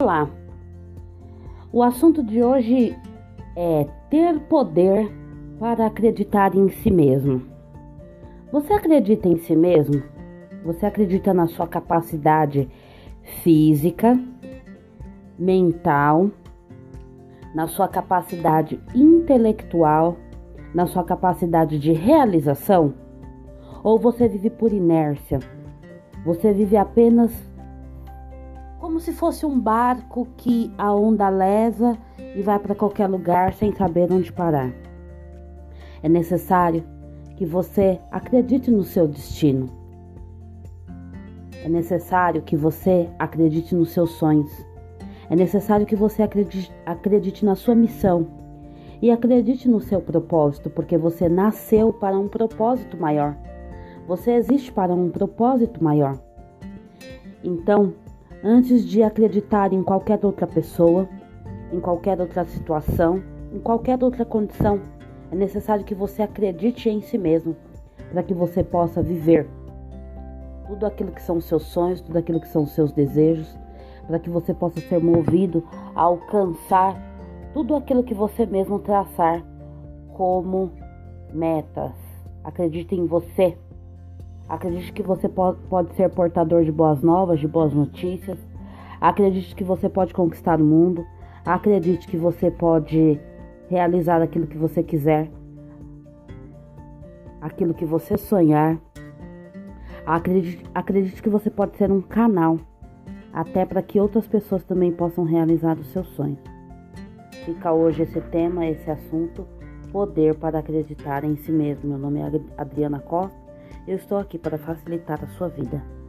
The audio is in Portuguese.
Olá, o assunto de hoje é ter poder para acreditar em si mesmo. Você acredita em si mesmo? Você acredita na sua capacidade física, mental, na sua capacidade intelectual, na sua capacidade de realização? Ou você vive por inércia? Você vive apenas como se fosse um barco que a onda leva e vai para qualquer lugar sem saber onde parar. É necessário que você acredite no seu destino. É necessário que você acredite nos seus sonhos. É necessário que você acredite, acredite na sua missão e acredite no seu propósito, porque você nasceu para um propósito maior. Você existe para um propósito maior. Então, antes de acreditar em qualquer outra pessoa, em qualquer outra situação, em qualquer outra condição, é necessário que você acredite em si mesmo, para que você possa viver tudo aquilo que são seus sonhos, tudo aquilo que são seus desejos, para que você possa ser movido a alcançar tudo aquilo que você mesmo traçar como metas. Acredite em você. Acredite que você pode ser portador de boas novas, de boas notícias. Acredite que você pode conquistar o mundo. Acredite que você pode realizar aquilo que você quiser, aquilo que você sonhar. Acredite, acredite que você pode ser um canal, até para que outras pessoas também possam realizar os seus sonhos. Fica hoje esse tema, esse assunto, poder para acreditar em si mesmo. Meu nome é Adriana Costa eu estou aqui para facilitar a sua vida.